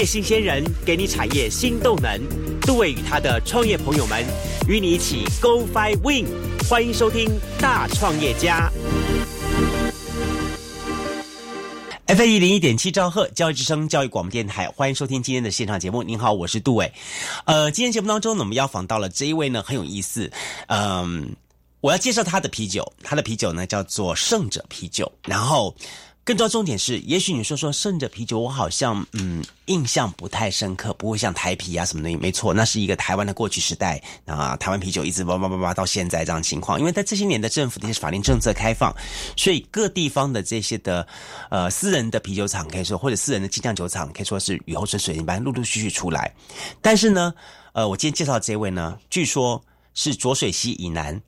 业新鲜人给你产业新动能。杜伟与他的创业朋友们与你一起 Go Fly Win，欢迎收听《大创业家》。F 一零一点七兆赫教育之声教育广播电台，欢迎收听今天的现场节目。您好，我是杜伟。呃，今天节目当中呢，我们要访到了这一位呢，很有意思。嗯，我要介绍他的啤酒，他的啤酒呢叫做圣者啤酒。然后，更多重点是，也许你说说胜者啤酒，我好像嗯印象不太深刻，不会像台啤啊什么的。没错，那是一个台湾的过去时代啊，台湾啤酒一直叭叭叭叭到现在这样情况。因为在这些年的政府的一些法令政策开放，所以各地方的这些的呃私人的啤酒厂可以说，或者私人的精酿酒厂可以说是雨后春笋一般陆陆续续出来。但是呢，呃，我今天介绍这位呢，据说是浊水溪以南。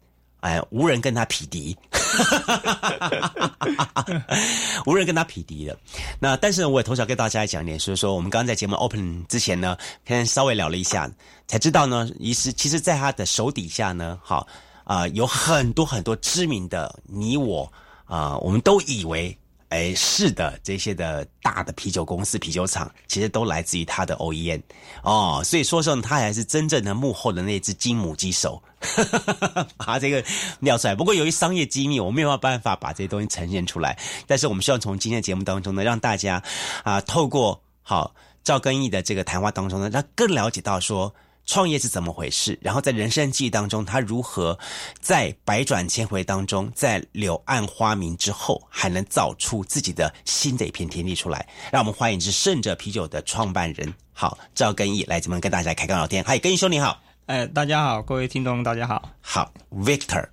哎，无人跟他匹敌，无人跟他匹敌的。那但是呢，我也同时跟大家讲一点，所以说我们刚刚在节目 open 之前呢，先稍微聊了一下，才知道呢，其实其实在他的手底下呢，好啊，有很多很多知名的你我啊，我们都以为。哎，是的，这些的大的啤酒公司、啤酒厂，其实都来自于他的 OEM 哦，所以说上他还是真正的幕后的那只金母鸡手，把这个尿出来。不过由于商业机密，我没有办法把这些东西呈现出来。但是我们希望从今天的节目当中呢，让大家啊，透过好赵根义的这个谈话当中呢，让更了解到说。创业是怎么回事？然后在人生记忆当中，他如何在百转千回当中，在柳暗花明之后，还能造出自己的新的一片天地出来？让我们欢迎是胜者啤酒的创办人，好赵根义来这边跟大家开个聊天。嗨，根义兄你好。哎，大家好，各位听众大家好。好，Victor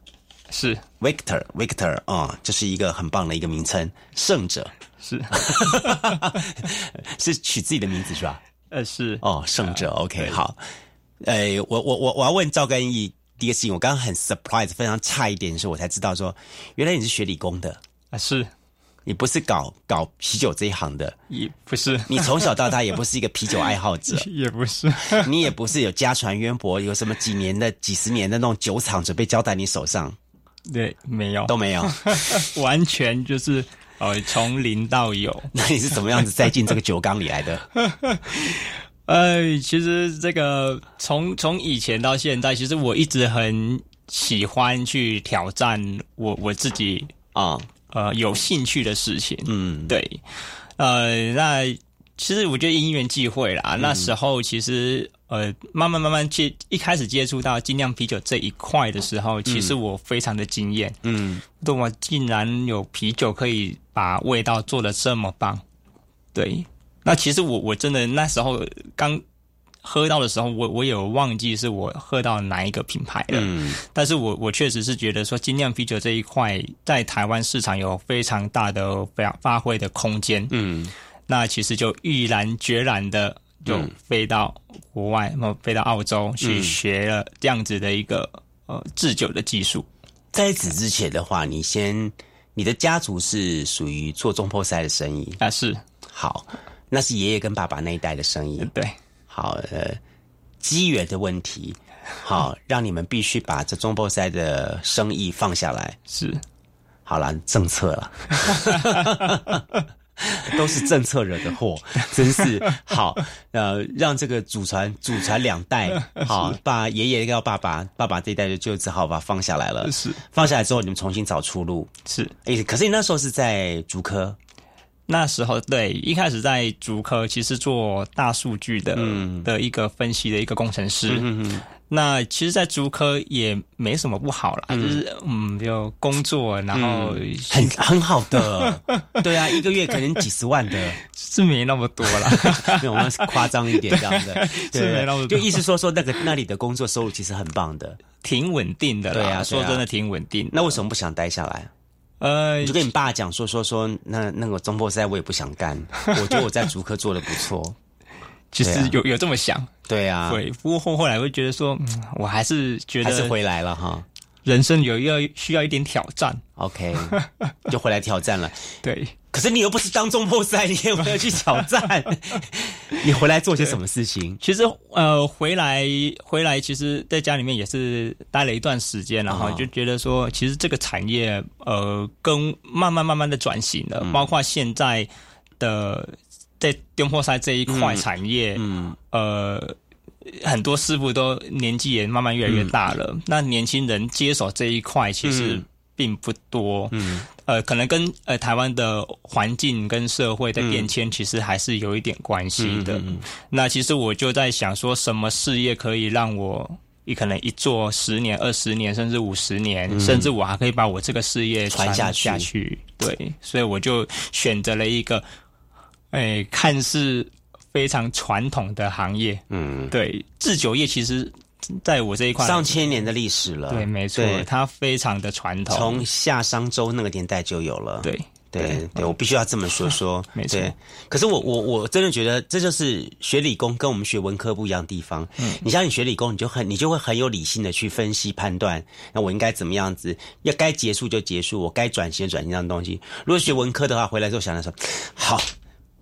是 Victor，Victor 啊，这是一个很棒的一个名称，胜者是 是取自己的名字是吧？呃，是哦，胜者 OK 好。呃，我我我我要问赵根义第一个事情，我刚刚很 surprise，非常差一点的时候，我才知道说，原来你是学理工的。啊，是，你不是搞搞啤酒这一行的，也不是，你从小到大也不是一个啤酒爱好者，也不是，你也不是有家传渊博，有什么几年的、几十年的那种酒厂准备交在你手上，对，没有，都没有，完全就是呃从零到有，那你是怎么样子栽进这个酒缸里来的？呃，其实这个从从以前到现在，其实我一直很喜欢去挑战我我自己啊呃有兴趣的事情。嗯，对，呃，那其实我觉得因缘际会啦，那时候其实呃慢慢慢慢接一开始接触到精酿啤酒这一块的时候，其实我非常的惊艳。嗯，对我竟然有啤酒可以把味道做的这么棒，对。那其实我我真的那时候刚喝到的时候，我我有忘记是我喝到哪一个品牌了。嗯，但是我我确实是觉得说精酿啤酒这一块在台湾市场有非常大的发发挥的空间。嗯，那其实就毅然决然的就飞到国外，那么飞到澳洲去学了这样子的一个呃制酒的技术。在此之前的话，你先你的家族是属于做中破塞的生意啊？是好。那是爷爷跟爸爸那一代的生意，对，好，呃，机缘的问题，好，让你们必须把这中波赛的生意放下来，是，好了，政策了，都是政策惹的祸，真是。好，呃，让这个祖传祖传两代，好，把爷爷要爸爸，爸爸这一代就就只好把放下来了，是，放下来之后，你们重新找出路，是，哎，可是你那时候是在竹科。那时候对，一开始在竹科其实做大数据的嗯的一个分析的一个工程师。嗯那其实，在竹科也没什么不好啦，就是嗯，就工作，然后很很好的。对啊，一个月可能几十万的，是没那么多啦，我们夸张一点 这样的，是没那么多。就意思说说那个那里的工作收入其实很棒的，挺稳定的。对啊，说真的挺稳定。那为什么不想待下来？呃，你就跟你爸讲说说说，那那个中波赛我也不想干，我觉得我在竹科做的不错。其实有有这么想，对啊，对。不过后后来会觉得说，我还是觉得还是回来了哈。人生有要需要一点挑战，OK，就回来挑战了。对。可是你又不是当中破赛，你也没有去挑战。你回来做些什么事情？其实呃，回来回来，其实在家里面也是待了一段时间，然后就觉得说，其实这个产业呃，跟慢慢慢慢的转型了，包括现在的在电破赛这一块产业，嗯，呃，很多师傅都年纪也慢慢越来越大了，那年轻人接手这一块其实并不多，嗯，呃，可能跟呃台湾的环境跟社会的变迁其实还是有一点关系的。那其实我就在想，说什么事业可以让我？你可能一做十年、二十年，甚至五十年，甚至我还可以把我这个事业传下去。对，所以我就选择了一个，哎，看似非常传统的行业。嗯，对，制酒业其实在我这一块上千年的历史了。对，没错，它非常的传统，从夏商周那个年代就有了。对。对对，我必须要这么说说，没错。可是我我我真的觉得这就是学理工跟我们学文科不一样的地方。嗯，你像你学理工，你就很你就会很有理性的去分析判断，那我应该怎么样子？要该结束就结束，我该转型转型这样东西。如果学文科的话，回来之后想的说，好。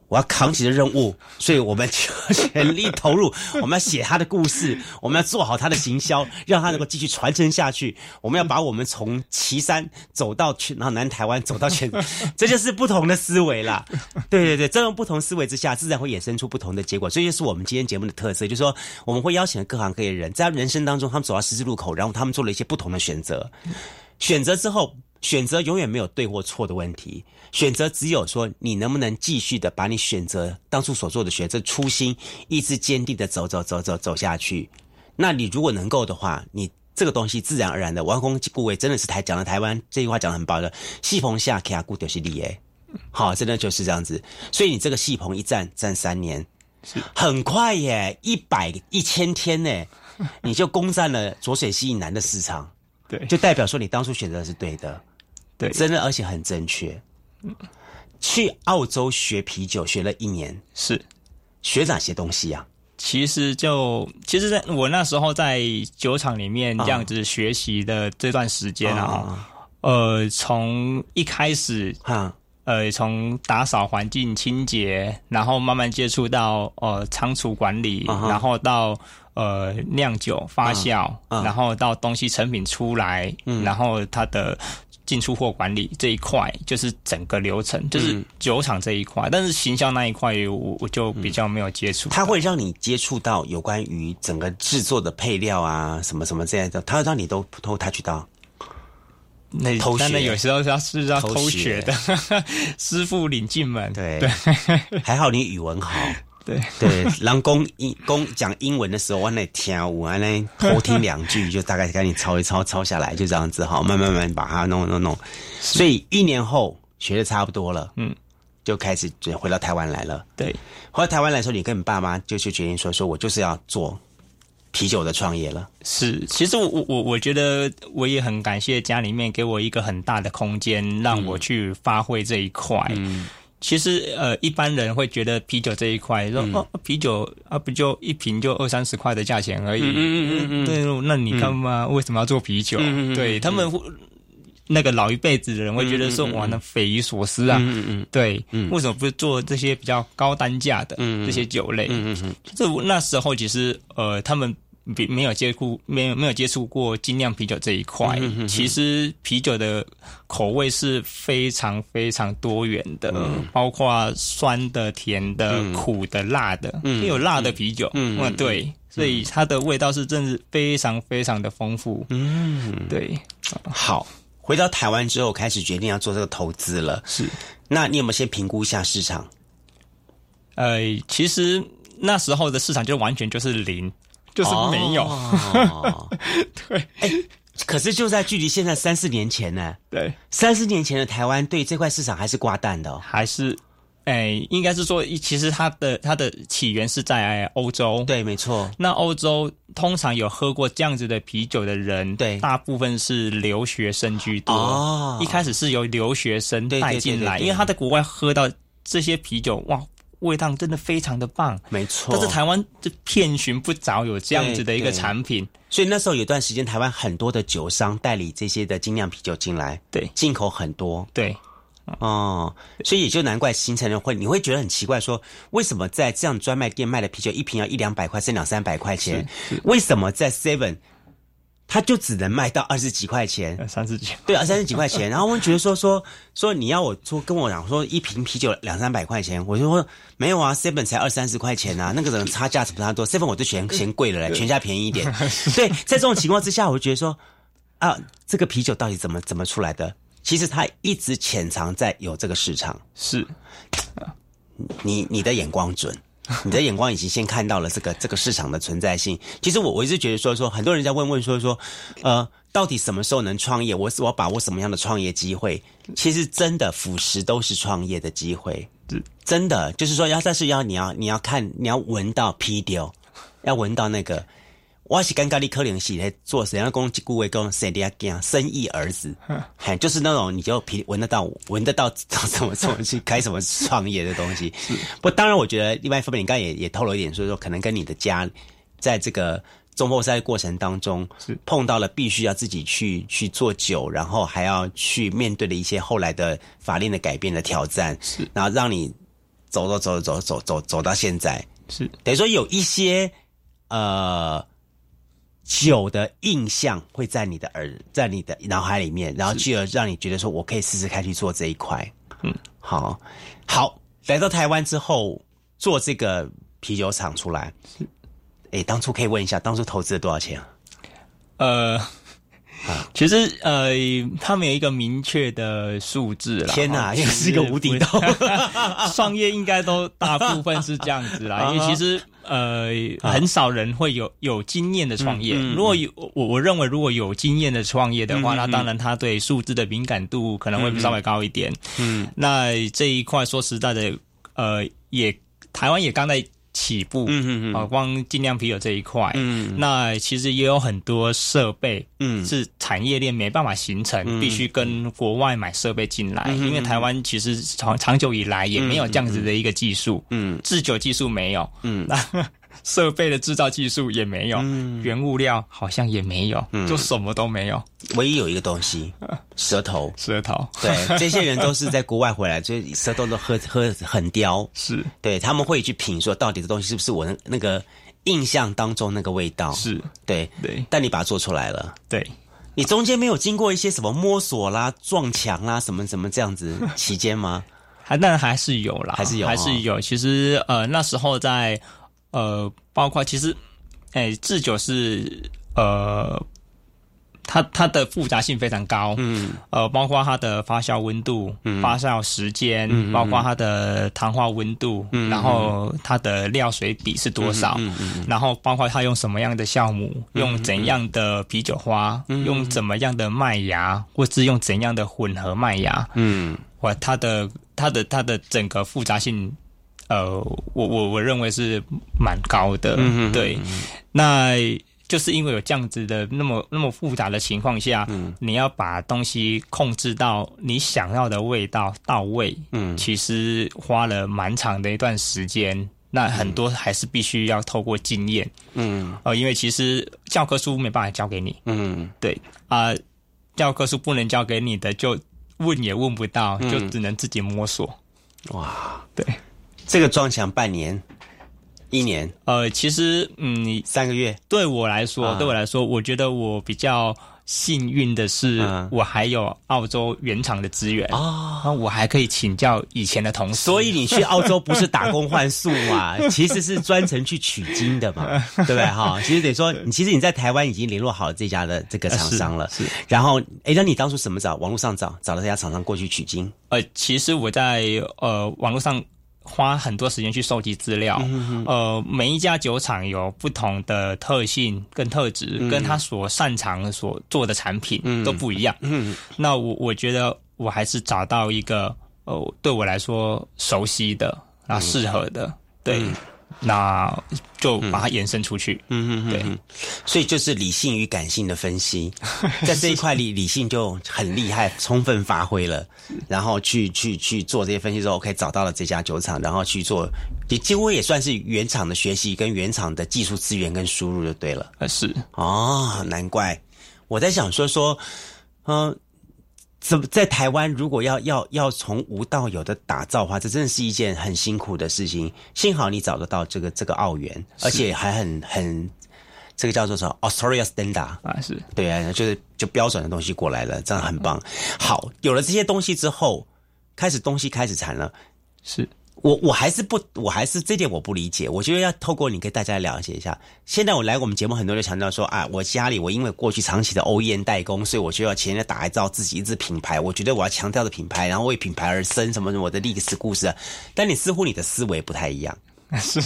我要扛起的任务，所以我们就全力投入。我们要写他的故事，我们要做好他的行销，让他能够继续传承下去。我们要把我们从岐山走到全，然后南台湾走到全，这就是不同的思维啦。对对对，这种不同思维之下，自然会衍生出不同的结果。这就是我们今天节目的特色，就是说我们会邀请各行各业的人，在人生当中，他们走到十字路口，然后他们做了一些不同的选择。选择之后，选择永远没有对或错的问题。选择只有说，你能不能继续的把你选择当初所做的选择初心，一直坚定的走走走走走下去。那你如果能够的话，你这个东西自然而然的，王公顾位真的是台讲的台湾这句话讲的很棒的，戏棚下卡固就是利耶，好，真的就是这样子。所以你这个戏棚一站站三年，很快耶，一百一千天呢，你就攻占了浊水溪以南的市场，对，就代表说你当初选择是对的，对，真的而且很正确。去澳洲学啤酒学了一年，是。学哪些东西呀？其实就其实，在我那时候在酒厂里面这样子学习的这段时间啊，呃，从一开始啊，呃，从打扫环境清洁，然后慢慢接触到呃仓储管理，然后到呃酿酒发酵，然后到东西成品出来，然后它的。进出货管理这一块就是整个流程，就是酒厂这一块，但是行销那一块我我就比较没有接触。它会让你接触到有关于整个制作的配料啊，什么什么这样的，它会让你都偷他去到。那偷学有时候要是要偷学的，师傅领进门。对对，还好你语文好。对对，人公英公讲英文的时候，我那听我那 偷听两句，就大概赶紧抄一抄，抄下来，就这样子哈，慢慢慢把它弄弄弄。所以一年后学的差不多了，嗯，就开始就回到台湾来了。对，回到台湾来说，你跟你爸妈就去决定说，说我就是要做啤酒的创业了。是，其实我我我觉得我也很感谢家里面给我一个很大的空间，让我去发挥这一块。嗯。其实，呃，一般人会觉得啤酒这一块，说哦，啤酒啊，不就一瓶就二三十块的价钱而已。嗯嗯嗯嗯。对，那你干嘛为什么要做啤酒？对他们，那个老一辈子的人会觉得说，哇，那匪夷所思啊。嗯嗯。对，为什么不做这些比较高单价的这些酒类？嗯嗯嗯。这那时候其实，呃，他们。比没有接触，没有没有接触过精酿啤酒这一块。其实啤酒的口味是非常非常多元的，包括酸的、甜的、苦的、辣的，也有辣的啤酒。嗯，对，所以它的味道是真是非常非常的丰富。嗯，对。好，回到台湾之后，开始决定要做这个投资了。是，那你有没有先评估一下市场？呃，其实那时候的市场就完全就是零。就是没有，对，哎，可是就在距离现在三四年前呢，对，三四年前的台湾对这块市场还是挂蛋的，还是，哎，应该是说，其实它的它的起源是在欧洲，对，没错。那欧洲通常有喝过这样子的啤酒的人，对，大部分是留学生居多。哦，一开始是由留学生带进来，因为他在国外喝到这些啤酒，哇。味道真的非常的棒，没错。但是台湾就遍寻不着有这样子的一个产品，所以那时候有段时间，台湾很多的酒商代理这些的精酿啤酒进来，对，进口很多，对，哦，所以也就难怪形成了会，你会觉得很奇怪，说为什么在这样专卖店卖的啤酒一瓶要一两百块，甚至两三百块钱，为什么在 Seven 它就只能卖到二十几块钱，三十几，对二，三十几块钱。然后我们觉得说说说你要我说跟我讲说一瓶啤酒两三百块钱，我就说没有啊，seven 才二三十块钱啊，那个人差价不差多，seven 我就嫌嫌贵了嘞，全家便宜一点。对，在这种情况之下，我就觉得说啊，这个啤酒到底怎么怎么出来的？其实它一直潜藏在有这个市场，是，你你的眼光准。你的眼光已经先看到了这个这个市场的存在性。其实我我一直觉得说说，很多人在问问说说，呃，到底什么时候能创业？我我把握什么样的创业机会？其实真的腐蚀都是创业的机会，真的就是说要但是要你要你要看你要闻到皮丢，要闻到那个。我是尴尬的可怜是在做怎样攻击顾问跟谁的生意儿子，嘿，就是那种你就皮闻得到，闻得到怎么怎么去开什么创业的东西。不，当然，我觉得另外一方面，你刚才也也透露一点，所以说可能跟你的家在这个中破赛过程当中是。碰到了必须要自己去去做酒，然后还要去面对的一些后来的法令的改变的挑战，是，然后让你走走走走走走走到现在，是。等于说有一些呃。酒的印象会在你的耳，在你的脑海里面，然后继而让你觉得说，我可以试试看去做这一块。嗯，好，好，来到台湾之后做这个啤酒厂出来，哎，当初可以问一下，当初投资了多少钱啊？呃。其实呃，他们有一个明确的数字啦。天哪，又是一个无底洞。创 业应该都大部分是这样子啦，因为其实呃，很少人会有有经验的创业。如果有我我认为如果有经验的创业的话，那当然他对数字的敏感度可能会稍微高一点。嗯，那这一块说实在的，呃，也台湾也刚在。起步，嗯嗯嗯，啊，光精酿啤酒这一块，嗯，那其实也有很多设备，嗯，是产业链没办法形成，必须跟国外买设备进来，因为台湾其实长长久以来也没有这样子的一个技术，嗯，制酒技术没有，嗯，那。设备的制造技术也没有，嗯原物料好像也没有，嗯就什么都没有。唯一有一个东西，舌头，舌头。对，这些人都是在国外回来，所以舌头都喝喝很刁。是，对他们会去品说，到底这东西是不是我那那个印象当中那个味道？是对对。但你把它做出来了，对你中间没有经过一些什么摸索啦、撞墙啦、什么什么这样子期间吗？还 当然还是有啦，还是有，还是有。其实呃，那时候在。呃，包括其实，哎，制酒是呃，它它的复杂性非常高，嗯，呃，包括它的发酵温度、发酵时间，包括它的糖化温度，然后它的料水比是多少，然后包括它用什么样的酵母，用怎样的啤酒花，用怎么样的麦芽，或是用怎样的混合麦芽，嗯，或它的它的它的整个复杂性。呃，我我我认为是蛮高的，嗯对，那就是因为有这样子的那么那么复杂的情况下，嗯。你要把东西控制到你想要的味道到位，嗯，其实花了蛮长的一段时间，那很多还是必须要透过经验，嗯，呃，因为其实教科书没办法教给你，嗯，对啊，教科书不能教给你的，就问也问不到，就只能自己摸索，哇，对。这个撞墙半年、一年，呃，其实嗯，三个月。对我来说，对我来说，我觉得我比较幸运的是，我还有澳洲原厂的资源啊，我还可以请教以前的同事。所以你去澳洲不是打工换宿嘛？其实是专程去取经的嘛，对不对？哈，其实得说，你其实你在台湾已经联络好这家的这个厂商了，是。然后，哎，那你当初怎么找？网络上找，找到这家厂商过去取经？呃，其实我在呃网络上。花很多时间去收集资料，呃，每一家酒厂有不同的特性跟特质，跟他所擅长所做的产品都不一样。那我我觉得我还是找到一个呃，对我来说熟悉的然后，适合的，对。那就把它延伸出去，嗯嗯对，所以就是理性与感性的分析，在这一块里，理性就很厉害，充分发挥了，然后去去去做这些分析之后，可以找到了这家酒厂，然后去做，也几乎也算是原厂的学习跟原厂的技术资源跟输入就对了，是。哦，难怪。我在想说说，嗯。怎么在台湾？如果要要要从无到有的打造的话，这真的是一件很辛苦的事情。幸好你找得到这个这个澳元，而且还很很这个叫做什么 Australia Standard 啊，是对啊，就是就标准的东西过来了，这样很棒。好，有了这些东西之后，开始东西开始产了，是。我我还是不，我还是这点我不理解。我觉得要透过你跟大家了解一下。现在我来我们节目，很多人强调说啊，我家里我因为过去长期的 OEM 代工，所以我就要前面打造自己一支品牌。我觉得我要强调的品牌，然后为品牌而生，什么什么我的历史故事。但你似乎你的思维不太一样，是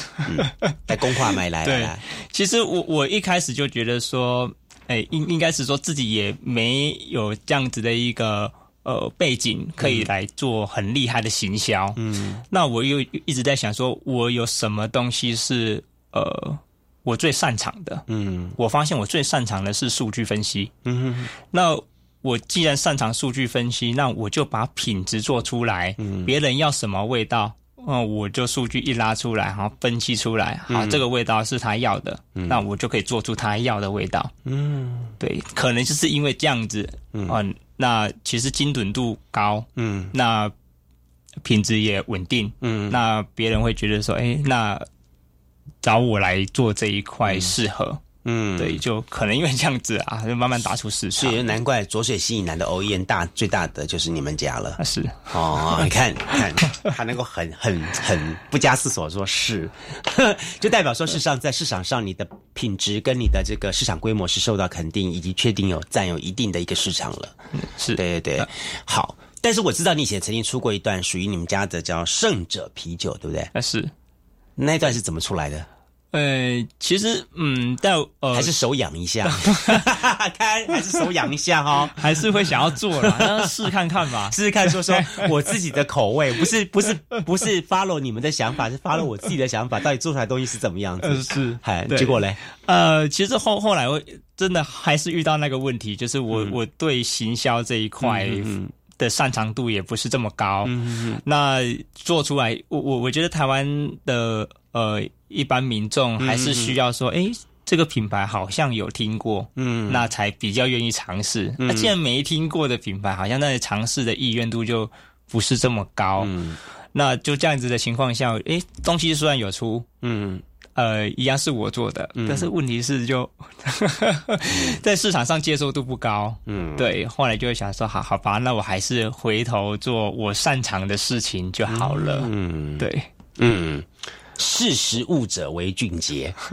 在公话买来对，其实我我一开始就觉得说，哎，应应该是说自己也没有这样子的一个。呃，背景可以来做很厉害的行销。嗯，那我又一直在想说，我有什么东西是呃我最擅长的？嗯，我发现我最擅长的是数据分析。嗯哼，那我既然擅长数据分析，那我就把品质做出来。嗯，别人要什么味道，嗯，我就数据一拉出来，好分析出来，好这个味道是他要的，那我就可以做出他要的味道。嗯，对，可能就是因为这样子，嗯。那其实精准度高，嗯，那品质也稳定，嗯，那别人会觉得说，哎，那找我来做这一块适合。嗯，对，就可能因为这样子啊，就慢慢打出市场。所以难怪浊水溪以南的 OEM 大最大的就是你们家了。是哦，你看看，他能够很很很不加思索说是，就代表说事实上在市场上你的品质跟你的这个市场规模是受到肯定，以及确定有占有一定的一个市场了。是对对对，好。但是我知道你以前曾经出过一段属于你们家的叫胜者啤酒，对不对？啊，是。那一段是怎么出来的？呃，其实，嗯，但呃，还是手痒一下，看还是手痒一下哈，还是会想要做了，试看看吧，试试看，说说我自己的口味，不是不是不是 follow 你们的想法，是 follow 我自己的想法，到底做出来东西是怎么样子？是，嗨，结果嘞？呃，其实后后来我真的还是遇到那个问题，就是我我对行销这一块的擅长度也不是这么高，嗯那做出来，我我我觉得台湾的呃。一般民众还是需要说，哎，这个品牌好像有听过，嗯，那才比较愿意尝试。那既然没听过的品牌，好像那尝试的意愿度就不是这么高。嗯，那就这样子的情况下，哎，东西虽然有出，嗯，呃，一样是我做的，但是问题是就 在市场上接受度不高。嗯，对，后来就会想说，好好吧，那我还是回头做我擅长的事情就好了。嗯，对，嗯。识时务者为俊杰。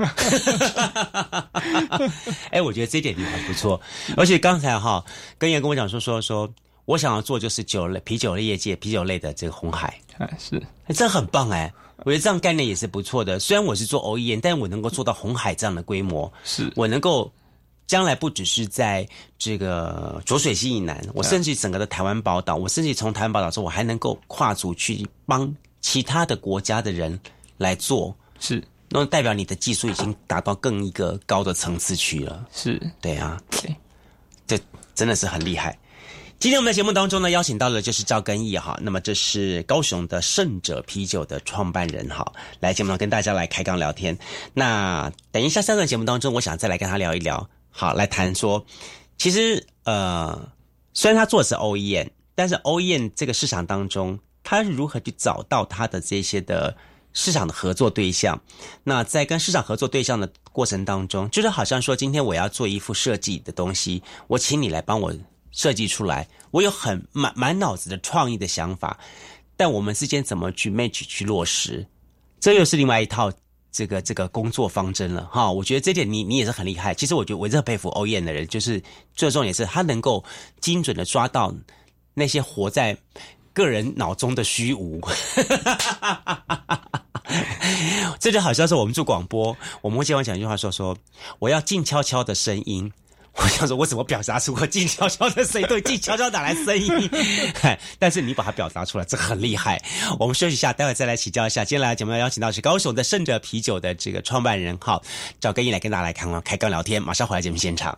哎，我觉得这点你还不错。而且刚才哈，根爷跟我讲说说说，我想要做就是酒类、啤酒类业界、啤酒类的这个红海。哎，是，这很棒哎！我觉得这样概念也是不错的。虽然我是做 OEM，但我能够做到红海这样的规模，是我能够将来不只是在这个浊水溪以南，我甚至整个的台湾宝岛，我甚至从台湾宝岛说，我还能够跨足去帮其他的国家的人。来做是，那代表你的技术已经达到更一个高的层次去了。是对啊，对，这真的是很厉害。今天我们的节目当中呢，邀请到的就是赵根义哈，那么这是高雄的胜者啤酒的创办人哈，来节目跟大家来开杠聊天。那等一下三段节目当中，我想再来跟他聊一聊，好，来谈说，其实呃，虽然他做的是 OEM，但是 OEM 这个市场当中，他是如何去找到他的这些的。市场的合作对象，那在跟市场合作对象的过程当中，就是好像说，今天我要做一副设计的东西，我请你来帮我设计出来，我有很满满脑子的创意的想法，但我们之间怎么去 match 去落实，这又是另外一套这个这个工作方针了哈。我觉得这点你你也是很厉害。其实我觉得我很佩服欧燕的人，就是最重也是他能够精准的抓到那些活在。个人脑中的虚无，这就好像是我们做广播，我们会经常讲一句话，说说我要静悄悄的声音。我想说，我怎么表达出我静悄悄的声音？对，静悄悄打来声音，但是你把它表达出来，这很厉害。我们休息一下，待会再来请教一下。接下来节目要邀请到是高雄的胜者啤酒的这个创办人，好，找根一来跟大家来看开刚聊天，马上回来节目现场。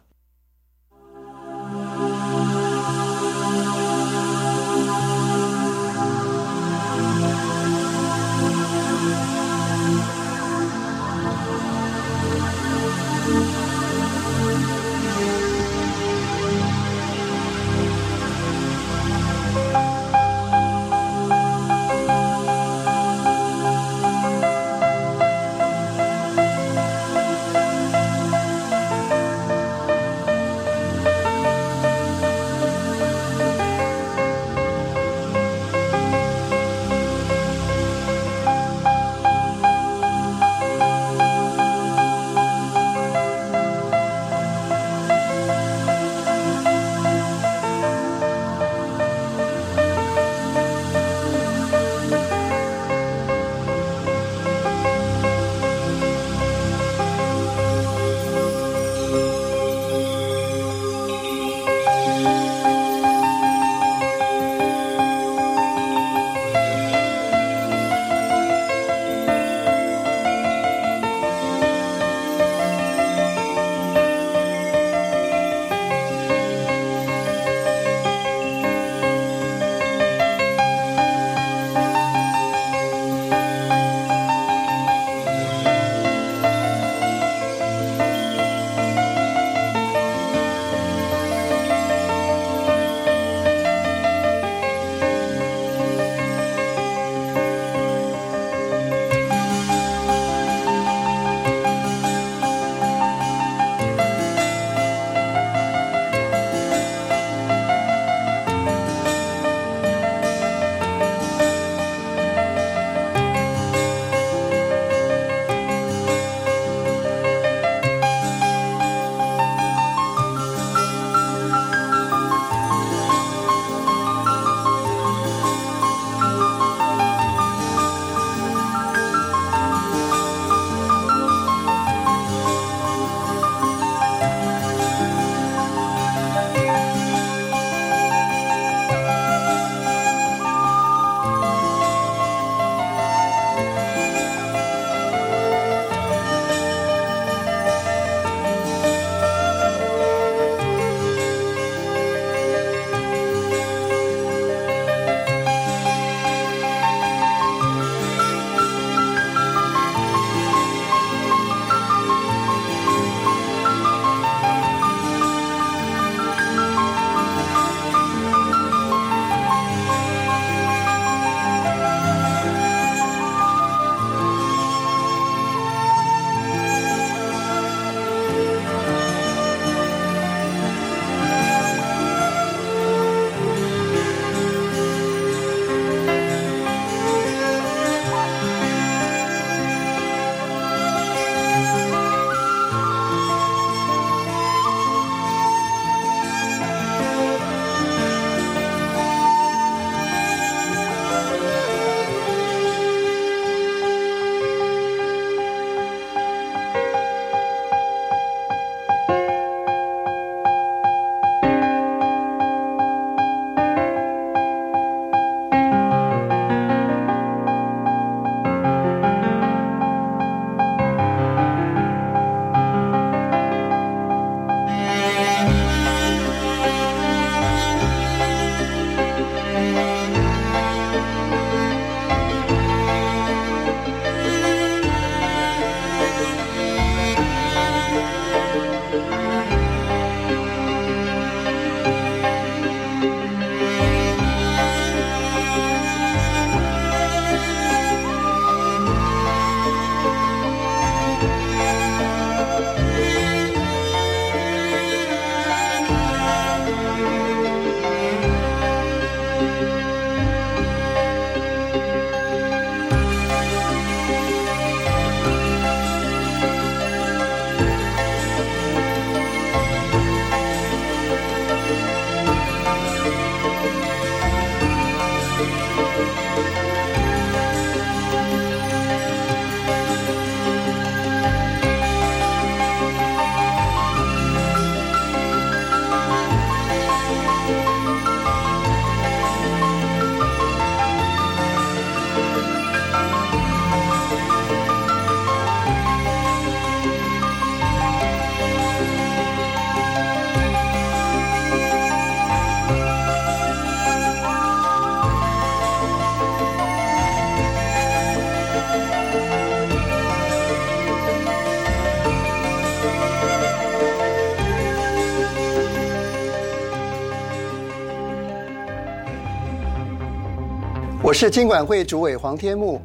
是金管会主委黄天木。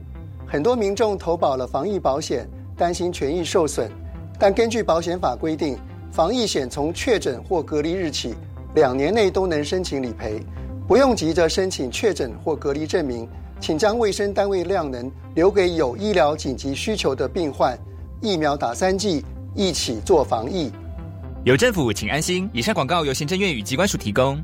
很多民众投保了防疫保险，担心权益受损，但根据保险法规定，防疫险从确诊或隔离日起两年内都能申请理赔，不用急着申请确诊或隔离证明，请将卫生单位量能留给有医疗紧急需求的病患。疫苗打三剂，一起做防疫。有政府，请安心。以上广告由行政院与机关署提供。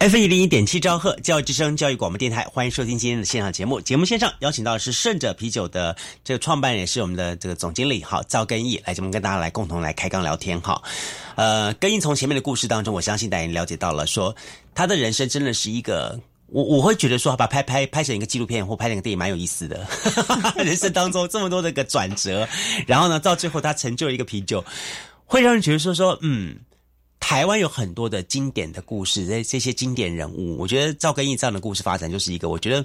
F 一零一点七兆赫教育之声教育广播电台，欢迎收听今天的现场节目。节目线上邀请到的是胜者啤酒的这个创办人，也是我们的这个总经理，好赵根义来节目跟大家来共同来开刚聊天哈。呃，根义从前面的故事当中，我相信大家了解到了，说他的人生真的是一个，我我会觉得说，把拍拍拍成一个纪录片或拍成一个电影蛮有意思的。人生当中这么多的个转折，然后呢，到最后他成就了一个啤酒，会让人觉得说说，嗯。台湾有很多的经典的故事，这这些经典人物，我觉得赵根义这样的故事发展就是一个我觉得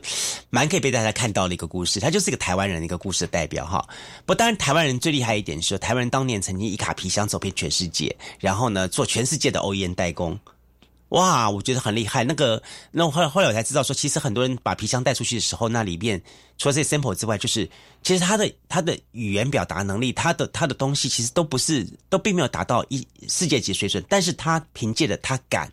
蛮可以被大家看到的一个故事。他就是一个台湾人的一个故事的代表哈。不，当然台湾人最厉害一点是，台湾人当年曾经一卡皮箱走遍全世界，然后呢做全世界的 OEM 代工。哇，我觉得很厉害。那个，那后来后来我才知道说，其实很多人把皮箱带出去的时候，那里面除了这 sample 之外，就是其实他的他的语言表达能力，他的他的东西其实都不是都并没有达到一世界级水准，但是他凭借着他敢，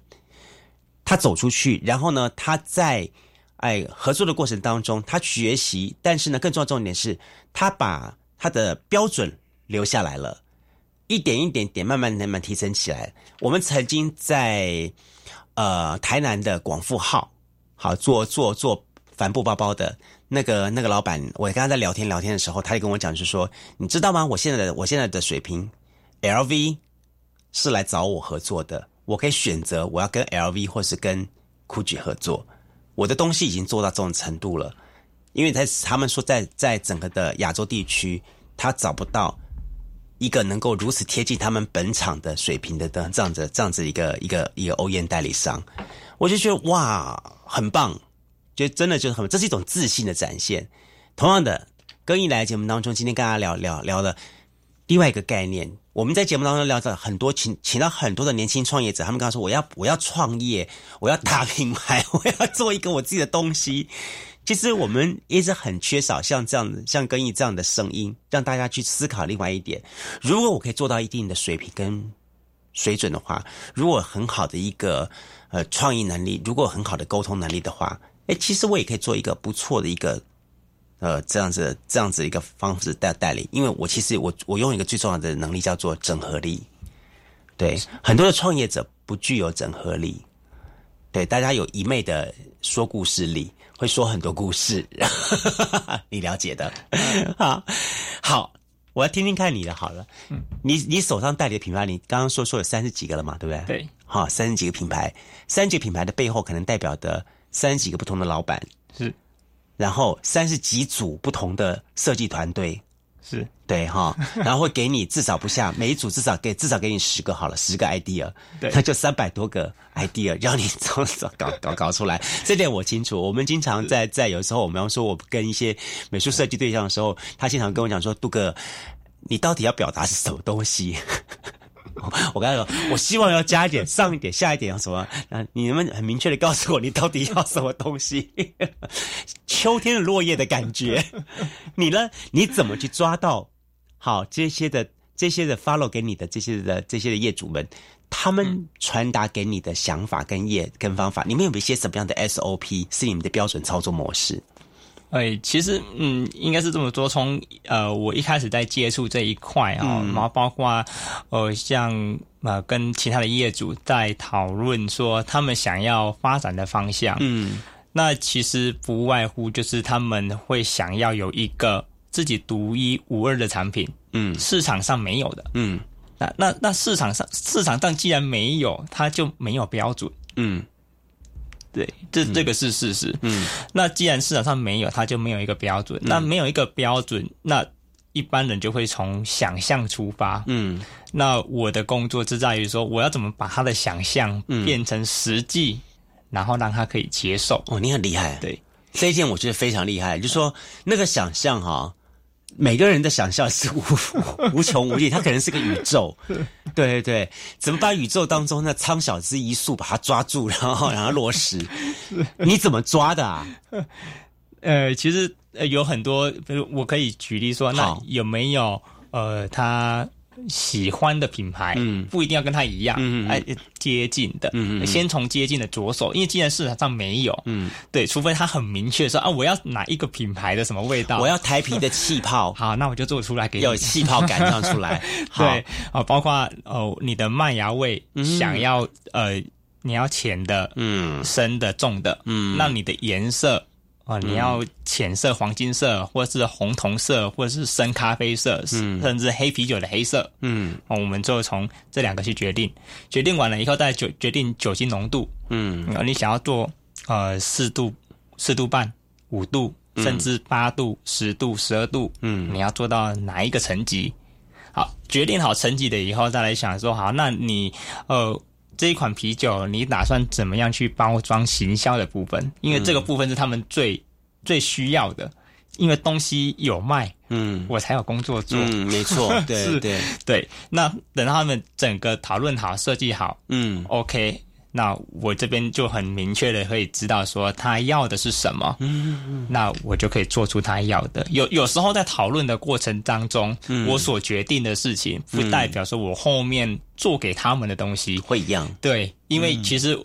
他走出去，然后呢，他在哎合作的过程当中，他学习，但是呢，更重要重点是，他把他的标准留下来了，一点一点点，慢慢慢慢提升起来。我们曾经在。呃，台南的广富号，好做做做帆布包包的那个那个老板，我跟他在聊天聊天的时候，他就跟我讲，就说你知道吗？我现在的我现在的水平，LV 是来找我合作的，我可以选择我要跟 LV 或是跟 GUCCI 合作，我的东西已经做到这种程度了，因为在他们说在在整个的亚洲地区，他找不到。一个能够如此贴近他们本场的水平的这样子这样子一个一个一个欧燕代理商，我就觉得哇，很棒，就真的就是很，这是一种自信的展现。同样的，跟一来节目当中，今天跟大家聊聊聊的另外一个概念，我们在节目当中聊到很多请请到很多的年轻创业者，他们刚刚说我要我要创业，我要打品牌，我要做一个我自己的东西。其实我们一直很缺少像这样的、像更毅这样的声音，让大家去思考另外一点：如果我可以做到一定的水平跟水准的话，如果很好的一个呃创意能力，如果很好的沟通能力的话，哎，其实我也可以做一个不错的一个呃这样子、这样子一个方式带代理。因为我其实我我用一个最重要的能力叫做整合力。对，很多的创业者不具有整合力。对，大家有一昧的说故事力。会说很多故事，你了解的。好，好，我要听听看你的。好了，嗯，你你手上代理的品牌，你刚刚说说有三十几个了嘛，对不对？对，好，三十几个品牌，三十几个品牌的背后，可能代表的三十几个不同的老板，是，然后三十几组不同的设计团队。是对哈，然后会给你至少不下每一组至少给至少给你十个好了，十个 idea，对，那就三百多个 idea 让你搞搞搞搞出来。这点我清楚。我们经常在在有时候，我们要说我跟一些美术设计对象的时候，他经常跟我讲说：“杜哥，你到底要表达是什么东西？” 我跟他说，我希望要加一点，上一点，下一点，什么？啊，你能不能很明确的告诉我，你到底要什么东西？秋天的落叶的感觉，你呢？你怎么去抓到？好，这些的这些的 follow 给你的这些的这些的业主们，他们传达给你的想法跟业跟方法，你们有一些什么样的 SOP 是你们的标准操作模式？哎，其实，嗯，应该是这么说。从呃，我一开始在接触这一块啊，然后包括呃，像呃，跟其他的业主在讨论说他们想要发展的方向。嗯，那其实不外乎就是他们会想要有一个自己独一无二的产品。嗯，市场上没有的。嗯，那那那市场上市场上既然没有，它就没有标准。嗯。对，这这个是事实。嗯，那既然市场上没有，它就没有一个标准。那没有一个标准，那一般人就会从想象出发。嗯，那我的工作是在于说，我要怎么把他的想象变成实际，然后让他可以接受。哦，你很厉害。对，这一件我觉得非常厉害。就是说那个想象哈。每个人的想象是无 无穷无尽，它可能是个宇宙，对对对，怎么把宇宙当中那苍小之一粟把它抓住，然后然后落实？你怎么抓的啊？呃，其实有很多，比如我可以举例说，那有没有呃，他。喜欢的品牌，嗯，不一定要跟他一样，嗯哎，接近的，嗯嗯，先从接近的着手，因为既然市场上没有，嗯，对，除非他很明确说啊，我要哪一个品牌的什么味道，我要台皮的气泡，好，那我就做出来给你，有气泡感上出来，对，啊，包括哦，你的麦芽味，想要呃，你要浅的，嗯，深的，重的，嗯，那你的颜色。哦，你要浅色、黄金色，或者是红铜色，或者是深咖啡色，甚至黑啤酒的黑色。嗯，我们就从这两个去决定。决定完了以后，再决决定酒精浓度。嗯，你想要做呃四度、四度半、五度，甚至八度、十度、十二度。嗯，你要做到哪一个层级？好，决定好层级的以后，再来想说，好，那你呃，这一款啤酒你打算怎么样去包装行销的部分？因为这个部分是他们最最需要的，因为东西有卖，嗯，我才有工作做。嗯，没错，对是对，对。那等到他们整个讨论好、设计好嗯，OK，那我这边就很明确的可以知道说他要的是什么，嗯那我就可以做出他要的。有有时候在讨论的过程当中，嗯。我所决定的事情，不代表说我后面做给他们的东西。会一样。对，因为其实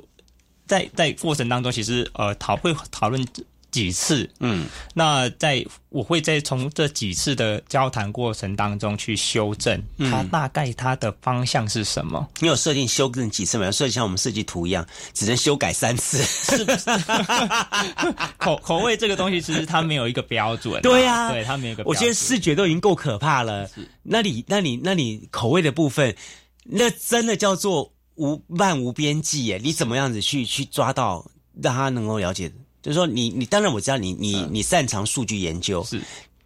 在，在过程当中，其实呃讨会讨论几次，嗯，那在我会在从这几次的交谈过程当中去修正嗯它大概它的方向是什么。你有设定修正几次没有？设计像我们设计图一样，只能修改三次。口口味这个东西，其实它没有一个标准啊、对呀、对它没有一个标准。我觉得视觉都已经够可怕了。那你、那你、那你口味的部分，那真的叫做无漫无边际耶！你怎么样子去去抓到，让他能够了解？就是说你，你当然我知道你你、你擅长数据研究，是。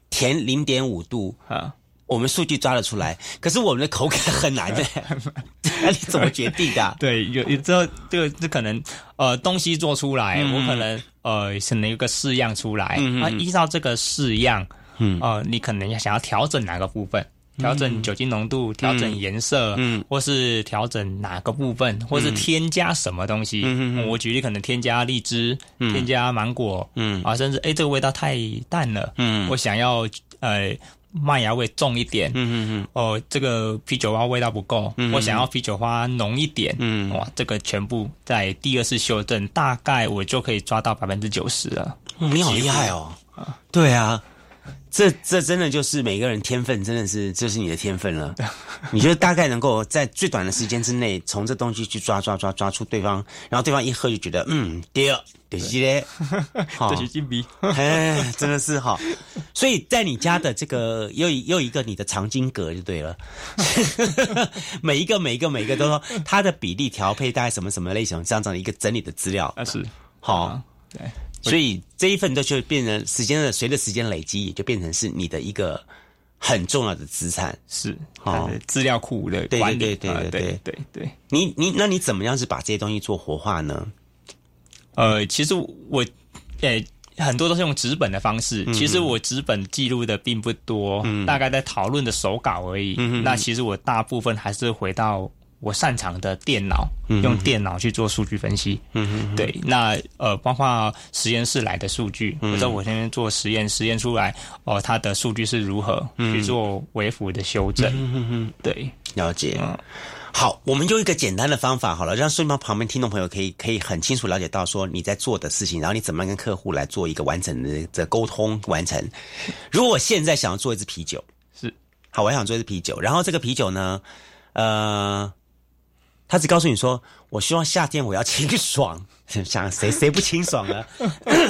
填零点五度啊。我们数据抓得出来，可是我们的口感很难的，那你怎么决定的啊、对，有有之后这个这可能呃东西做出来，嗯。我可能呃可能有个式样出来，那、依照这个式样，嗯。呃你可能要想要调整哪个部分。调整酒精浓度，调整颜色，嗯，或是调整哪个部分，或是添加什么东西。嗯我举例，可能添加荔枝，嗯。添加芒果，嗯。啊，甚至哎这个味道太淡了，嗯。我想要呃麦芽味重一点，嗯嗯嗯，哦，这个啤酒花味道不够，嗯我想要啤酒花浓一点，嗯。哇，这个全部在第二次修正，大概我就可以抓到百分之九十了。嗯你好厉害哦！对啊，这这真的就是每个人天分，真的是这是你的天分了。你就大概能够在最短的时间之内，从这东西去抓抓抓抓出对方，然后对方一喝就觉得嗯，第二，对是嘞，这是金币，哎，真的是哈。所以在你家的这个又一又一个你的藏经阁就对了，每一个每一个每一个都说它的比例调配大概什么什么类型，这样子的一个整理的资料。啊是好，对，所以这一份都就变成时间的，随着时间累积，也就变成是你的一个很重要的资产。是好资料库的管理，对对啊对对对对对。你你那你怎么样是把这些东西做活化呢？呃，其实我，诶、很多都是用纸本的方式。嗯其实我纸本记录的并不多，大概在讨论的手稿而已。嗯那其实我大部分还是回到我擅长的电脑，嗯用电脑去做数据分析。嗯对，那呃，包括实验室来的数据，嗯我在我那边做实验，实验出来哦、它的数据是如何、去做微幅的修正。嗯哼，对，了解。好，我们用一个简单的方法好了，让顺便旁边听众朋友可以可以很清楚了解到说你在做的事情，然后你怎么样跟客户来做一个完整的这沟通完成。如果我现在想要做一支啤酒，是好，我想做一支啤酒，然后这个啤酒呢，呃，他只告诉你说，我希望夏天我要清爽，想谁谁不清爽呢？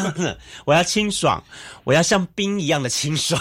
我要清爽，我要像冰一样的清爽。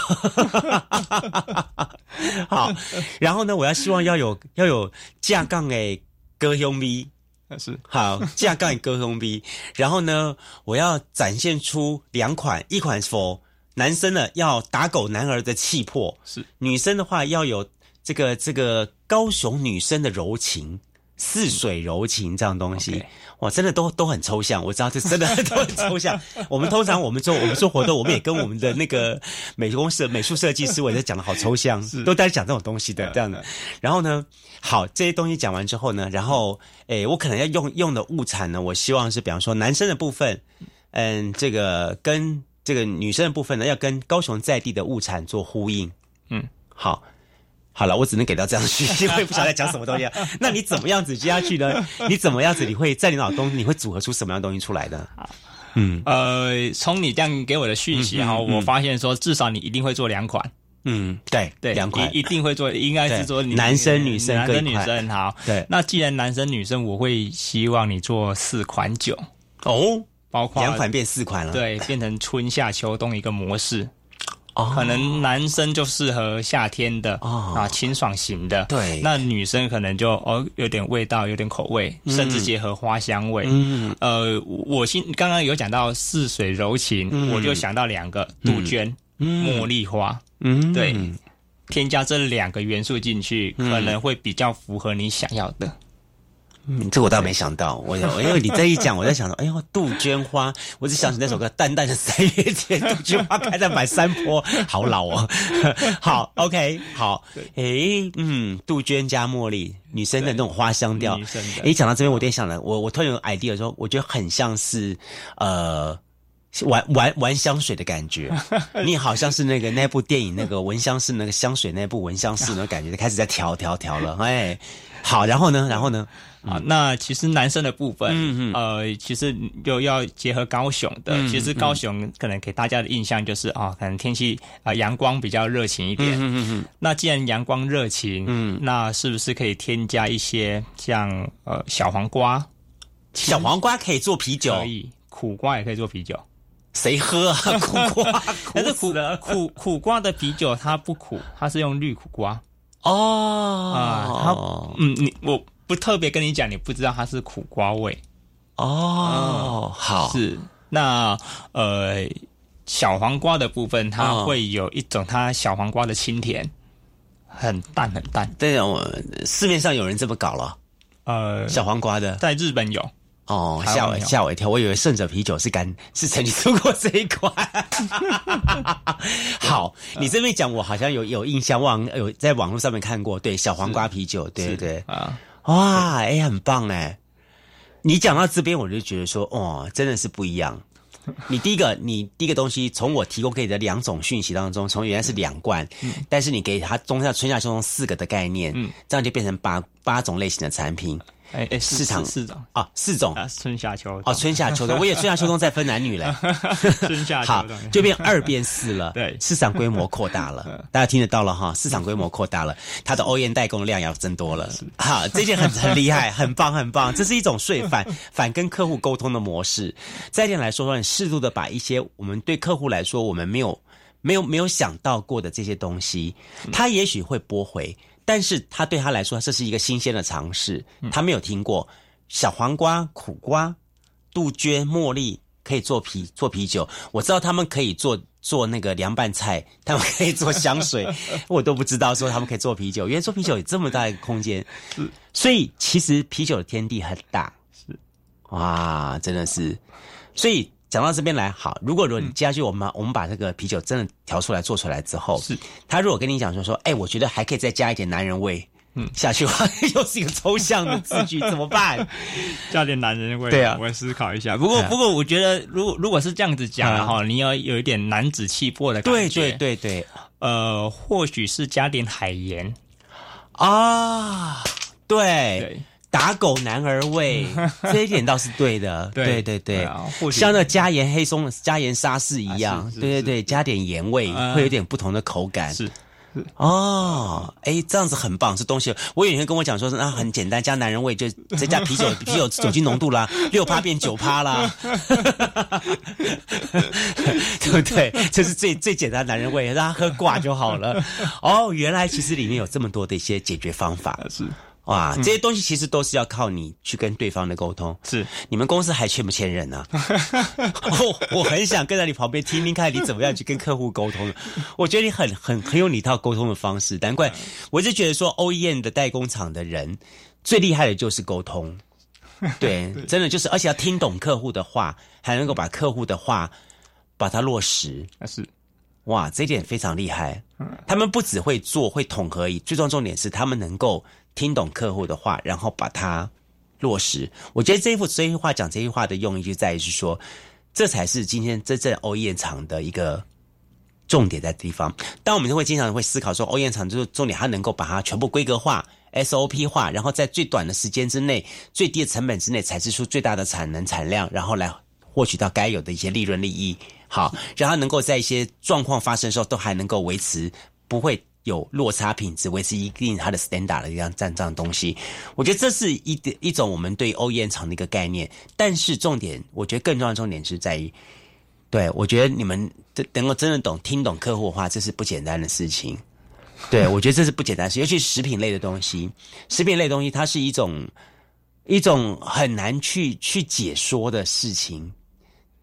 好，然后呢，我要希望要有要有架杠诶哥兄逼。是好，架杠歌兄逼，然后呢，我要展现出两款，一款 for 男生呢要打狗男儿的气魄，是女生的话要有这个这个高雄女生的柔情。似水柔情这样东西哇，真的都都很抽象。我知道这 真的都很抽象。我们通常我们做我们做活动，我们也跟我们的那个 美工设美术设计师，我也在讲的好抽象，都在讲这种东西的这样的。然后呢，好这些东西讲完之后呢，然后诶，我可能要用用的物产呢，我希望是比方说男生的部分，嗯，这个跟这个女生的部分呢，要跟高雄在地的物产做呼应。嗯，好。好了，我只能给到这样的讯息，我也不晓得讲什么东西、啊。那你怎么样子接下去呢？你怎么样子？你会在你脑中你会组合出什么样的东西出来的？嗯呃，从你这样给我的讯息哈、嗯嗯嗯我发现说至少你一定会做两款。嗯，对对，两款一一定会做，应该是做男生女生男生女生好。对那既然男生女生，我会希望你做四款酒，哦，包括两款变四款了。，对，变成春夏秋冬一个模式。哦可能男生就适合夏天的哦。啊清爽型的，对。那女生可能就哦有点味道，有点口味，甚至结合花香味。嗯。呃，我心刚刚有讲到似水柔情，嗯。我就想到两个杜鹃、茉莉花，嗯。对添加这两个元素进去，嗯。可能会比较符合你想要的。嗯，这我倒没想到，我我因为你这一讲，我在想说，哎呦，杜鹃花，我只想起那首歌《淡淡的三月天》，杜鹃花开在满山坡，好老哦。好，OK，好，哎，嗯，杜鹃加茉莉，女生的那种花香调。哎，讲到这边，我有点想了，我我突然有 idea 说，我觉得很像是呃，玩玩玩香水的感觉。你好像是那个那部电影那个闻香室那个香水那部闻香室那感觉，开始在调调调了。哎，好，然后呢，然后呢？啊，那其实男生的部分，嗯嗯，呃，其实又要结合高雄的，其实高雄可能给大家的印象就是啊，可能天气啊阳光比较热情一点，嗯嗯嗯。那既然阳光热情，嗯，那是不是可以添加一些像呃小黄瓜？小黄瓜可以做啤酒，可以，苦瓜也可以做啤酒。谁喝啊？苦瓜？但是苦的苦苦瓜的啤酒它不苦，它是用绿苦瓜。哦啊，它嗯，你我。不特别跟你讲，你不知道它是苦瓜味哦。好，是那呃小黄瓜的部分，它会有一种它小黄瓜的清甜，很淡很淡。对啊，我市面上有人这么搞了。呃，小黄瓜的在日本有哦，吓我吓我一跳，我以为胜者啤酒是干 是曾经出过这一款。好，你这边讲，我好像有有印象，网有在网络上面看过。对，小黄瓜啤酒，对对对啊。哇，哎，很棒哎！你讲到这边，我就觉得说，哦，真的是不一样。你第一个，你第一个东西，从我提供给你的两种讯息当中，从原来是两罐，但是你给他中下、春夏秋冬四个的概念，这样就变成八八种类型的产品。哎哎，市场四种啊，四种啊，春夏秋哦，春夏秋冬，我也春夏秋冬再分男女嘞，春夏好就变二变四了，对，市场规模扩大了，大家听得到了哈，市场规模扩大了，它的欧燕代工量要增多了，好，这件很很厉害，很棒很棒，这是一种税反 反跟客户沟通的模式，再一点来说说，你适度的把一些我们对客户来说我们没有没有没有想到过的这些东西，他也许会驳回。但是他对他来说，这是一个新鲜的尝试，他没有听过小黄瓜、苦瓜、杜鹃、茉莉可以做啤做啤酒。我知道他们可以做做那个凉拌菜，他们可以做香水，我都不知道说他们可以做啤酒。原来做啤酒有这么大一个空间，所以其实啤酒的天地很大，是哇，真的是，所以。讲到这边来，好，如果如果你接下去我们我们把这个啤酒真的调出来做出来之后，是。他如果跟你讲说说，哎，我觉得还可以再加一点男人味，嗯，下去的话又是一个抽象的字句，怎么办？加点男人味，对啊，我思考一下。不过不过，我觉得如果如果是这样子讲哈，你要有一点男子气魄的感觉，对对对对，呃，或许是加点海盐。啊，对。打狗男儿味，这一点倒是对的。对对对，像那加盐黑松加盐沙士一样，对对对，加点盐味会有点不同的口感。是哦，哎，这样子很棒，这东西我有人跟我讲说，是那很简单，加男人味就再加啤酒，啤酒酒精浓度啦，六趴变九趴啦，对不对？这是最最简单男人味，让他喝挂就好了。哦，原来其实里面有这么多的一些解决方法。是。哇，这些东西其实都是要靠你去跟对方的沟通。是，你们公司还缺不缺人呢？我 我很想跟在你旁边听听看你怎么样去跟客户沟通。我觉得你很很很有你一套沟通的方式，难怪我就觉得说 OEM 的代工厂的人最厉害的就是沟通。对，真的就是，而且要听懂客户的话，还能够把客户的话把它落实。是，哇，这点非常厉害。他们不只会做，会统合，以最重要重点是他们能够。听懂客户的话，然后把它落实。我觉得这一幅这句话讲这句话的用意就在于是说，这才是今天真正欧燕厂的一个重点在地方。但我们就会经常会思考说，欧燕厂就是重点，它能够把它全部规格化、SOP 化，然后在最短的时间之内、最低的成本之内，产制出最大的产能产量，然后来获取到该有的一些利润利益。好，让它能够在一些状况发生的时候，都还能够维持不会。有落差品质，维持一定它的 standard 的一样这样这样东西，我觉得这是一一种我们对欧燕厂的一个概念。但是重点，我觉得更重要的重点是在于，对我觉得你们这能够真的懂听懂客户的话，这是不简单的事情。对我觉得这是不简单事，尤其食品类的东西，食品类东西它是一种一种很难去去解说的事情。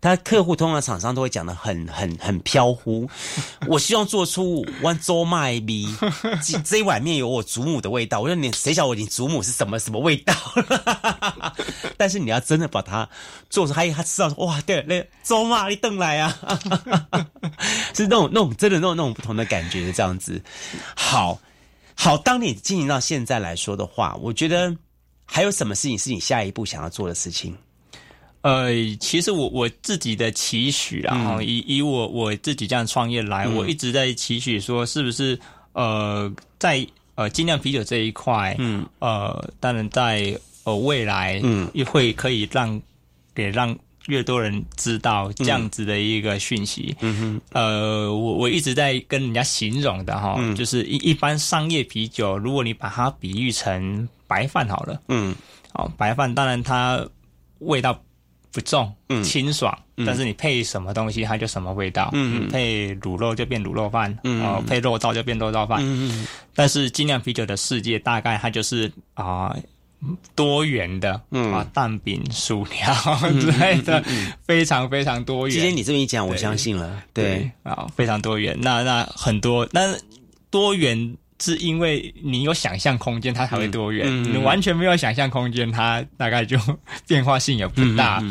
他客户通常厂商都会讲的很 很很飘忽。我希望做出 one 周麦米，这这一碗面有我祖母的味道。我说你谁晓得你祖母是什么什么味道？但是你要真的把它做出，他他吃到哇，对，那周妈你等来啊，是那种那种真的那种那种不同的感觉这样子。好好，当你进行到现在来说的话，我觉得还有什么事情是你下一步想要做的事情？呃，其实我我自己的期许啊，哈、以以我我自己这样创业来，嗯。我一直在期许说，是不是呃，在呃精酿啤酒这一块，嗯，呃，当然在呃未来，嗯，也会可以让给让越多人知道这样子的一个讯息，嗯。哼，呃，我我一直在跟人家形容的哈，嗯。就是一一般商业啤酒，如果你把它比喻成白饭好了，嗯，好，白饭当然它味道不重，嗯清爽，嗯但是你配什么东西它就什么味道，嗯嗯配卤肉就变卤肉饭，嗯哦，配肉燥就变肉燥饭，嗯嗯但是精酿啤酒的世界大概它就是啊。多元的，嗯啊，蛋饼、薯条之类的，非常非常多元。今天你这么一讲，我相信了。对，啊，非常多元。那那很多，那多元是因为你有想象空间，它才会多远。嗯嗯嗯你完全没有想象空间，它大概就变化性也不大。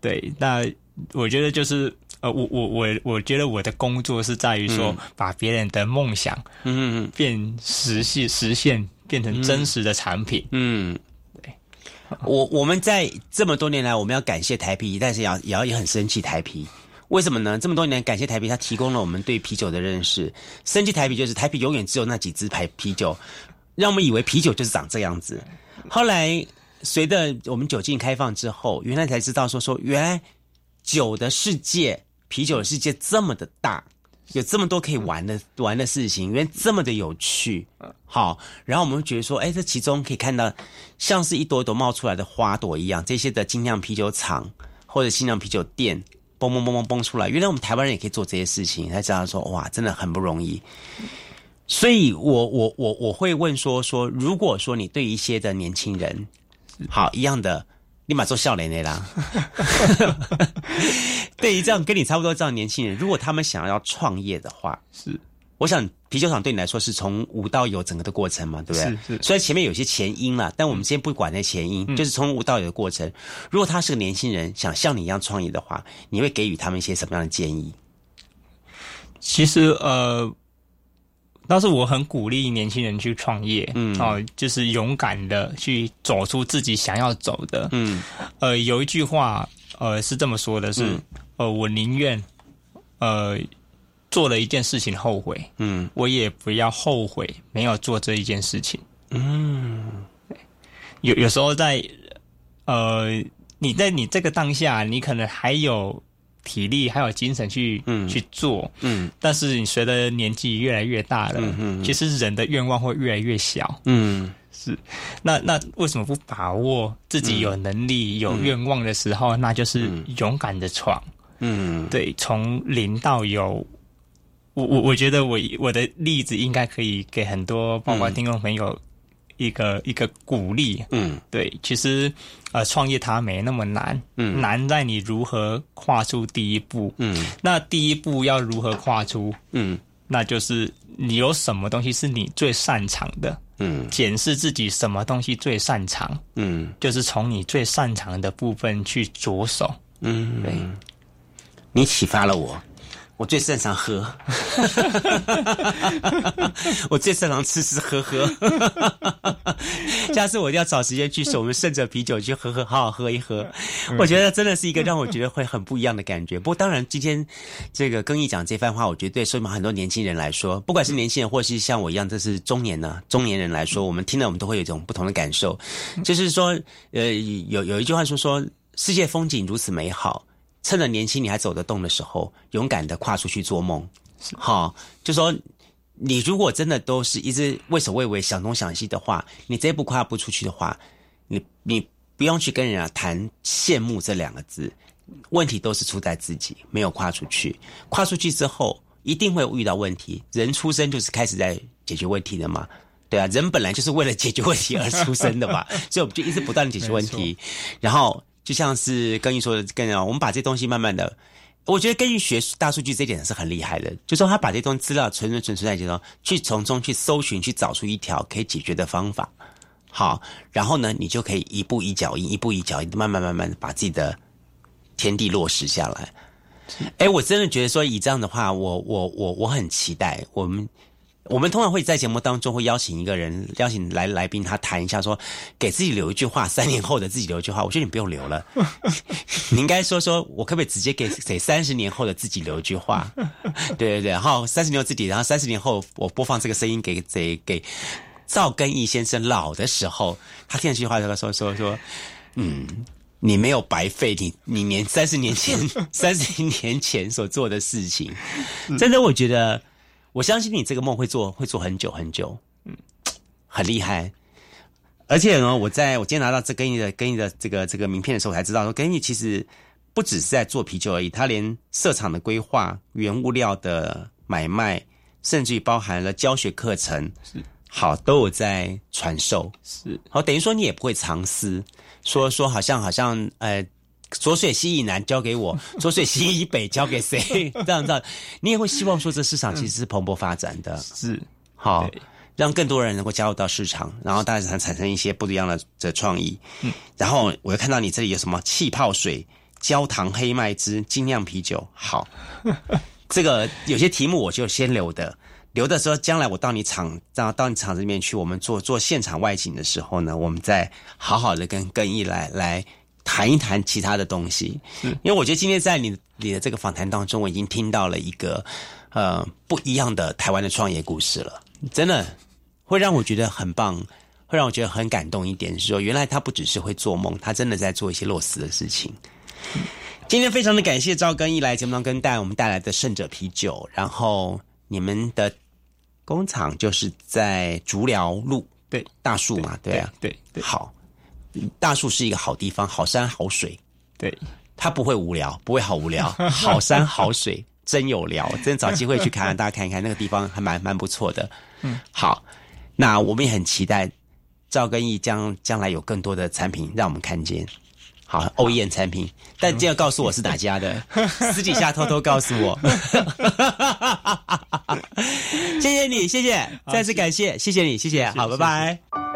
对，那我觉得就是。呃，我我我我觉得我的工作是在于说，把别人的梦想，嗯嗯变实现实现，变成真实的产品。嗯，对。我我们在这么多年来，我们要感谢台皮，但是也要也要也很生气台啤。为什么呢？这么多年感谢台啤，它提供了我们对啤酒的认识。生气台啤就是台啤永远只有那几支牌啤酒，让我们以为啤酒就是长这样子。后来随着我们酒精开放之后，原来才知道说说原来酒的世界、啤酒的世界这么的大，有这么多可以玩的玩的事情，原来这么的有趣。好，然后我们会觉得说，哎，这其中可以看到像是一朵朵冒出来的花朵一样，这些的精酿啤酒厂或者精酿啤酒店，嘣嘣嘣嘣嘣出来。原来我们台湾人也可以做这些事情，才知道说，哇，真的很不容易。所以我我我我会问说说，如果说你对一些的年轻人，好一样的，立马做笑脸的啦。对于这样跟你差不多这样的年轻人，如果他们想要创业的话，是，我想啤酒厂对你来说是从无到有整个的过程嘛，对不对？是是虽然前面有些前因啦，但我们先不管那前因，就是从无到有的过程。如果他是个年轻人，想像你一样创业的话，你会给予他们一些什么样的建议？其实呃，倒是我很鼓励年轻人去创业，嗯，哦，就是勇敢的去走出自己想要走的，嗯，呃，有一句话，呃，是这么说的是，呃，我宁愿，呃，做了一件事情后悔，嗯，我也不要后悔没有做这一件事情，嗯，有有时候在，呃，你在你这个当下，你可能还有体力，还有精神去、嗯。去做，嗯，但是你随着年纪越来越大了，嗯嗯嗯。其实人的愿望会越来越小，嗯，是，那那为什么不把握自己有能力、有愿望的时候，那就是勇敢的闯，嗯，对，从零到有。我我我觉得我我的例子应该可以给很多包括听众朋友一个、一个鼓励，嗯，对，其实呃创业它没那么难，嗯。难在你如何跨出第一步，嗯，那第一步要如何跨出？嗯，那就是你有什么东西是你最擅长的，嗯，检视自己什么东西最擅长，嗯，就是从你最擅长的部分去着手，嗯，对，你启发了我。我最擅长喝，我最擅长吃吃喝喝。下次我一定要找时间去我们盛着啤酒去喝喝，好好喝一喝。我觉得真的是一个让我觉得会很不一样的感觉。不过当然，今天这个更毅讲这番话，我觉得对说明很多年轻人来说，不管是年轻人或是像我一样这是中年呢中年人来说，我们听了我们都会有一种不同的感受。就是说，呃，有有一句话说说世界风景如此美好。趁着年轻你还走得动的时候，勇敢的跨出去做梦。好，就说你如果真的都是一直畏首畏尾、想东想西的话，你这一步跨不出去的话，你你不用去跟人家谈羡慕这两个字，问题都是出在自己没有跨出去。跨出去之后，一定会遇到问题。人出生就是开始在解决问题的嘛。对啊，人本来就是为了解决问题而出生的嘛，所以我们就一直不断的解决问题，然后。就像是跟你说的，跟我们把这东西慢慢的，我觉得根据学大数据这点是很厉害的，就说他把这东西资料存存存存在其中，去从中去搜寻，去找出一条可以解决的方法。好，然后呢，你就可以一步一脚印，一步一脚印，慢慢慢慢把自己的天地落实下来。哎，我真的觉得说以这样的话，我我我我很期待我们。我们通常会在节目当中会邀请一个人，邀请来来宾，他谈一下说，给自己留一句话，三年后的自己留一句话。我觉得你不用留了，你应该说说，我可不可以直接给给三十年后的自己留一句话？对对对，然后三十年后自己，然后三十年后我播放这个声音给给给赵根义先生老的时候，他听这句话，他说说说，嗯，你没有白费你你年三十年前三十年前所做的事情，真的，我觉得。我相信你这个梦会做，会做很久很久，嗯，很厉害。而且呢，我在我今天拿到这给你的给你的这个这个名片的时候，才知道说根义其实不只是在做啤酒而已，他连设厂的规划、原物料的买卖，甚至于包含了教学课程，是好都有在传授。是好，等于说你也不会藏私，说说好像好像呃。浊水溪以南交给我，浊水溪以北交给谁？这样这样，你也会希望说这市场其实是蓬勃发展的，是好让更多人能够加入到市场，然后大家产生一些不一样的的创意。嗯，然后我又看到你这里有什么气泡水、焦糖黑麦汁、精酿啤酒。好，这个有些题目我就先留的，留的时候将来我到你厂，到到你厂子里面去，我们做做现场外景的时候呢，我们再好好的跟更毅来来。谈一谈其他的东西，因为我觉得今天在你你的这个访谈当中，我已经听到了一个呃不一样的台湾的创业故事了，真的会让我觉得很棒，会让我觉得很感动一点，是说原来他不只是会做梦，他真的在做一些落实的事情。今天非常的感谢赵根一来节目当中跟带我们带来的胜者啤酒，然后你们的工厂就是在竹寮路对大树嘛，对啊，对对好。大树是一个好地方，好山好水，对，它不会无聊，不会好无聊，好山好水真有聊，真找机会去看，大家看一看那个地方还蛮蛮不错的。嗯，好，那我们也很期待赵根义将将来有更多的产品让我们看见。好，欧燕产品，但记得告诉我是哪家的，私底下偷偷告诉我。谢谢你，谢谢，再次感谢，谢谢你，谢谢，好，拜拜。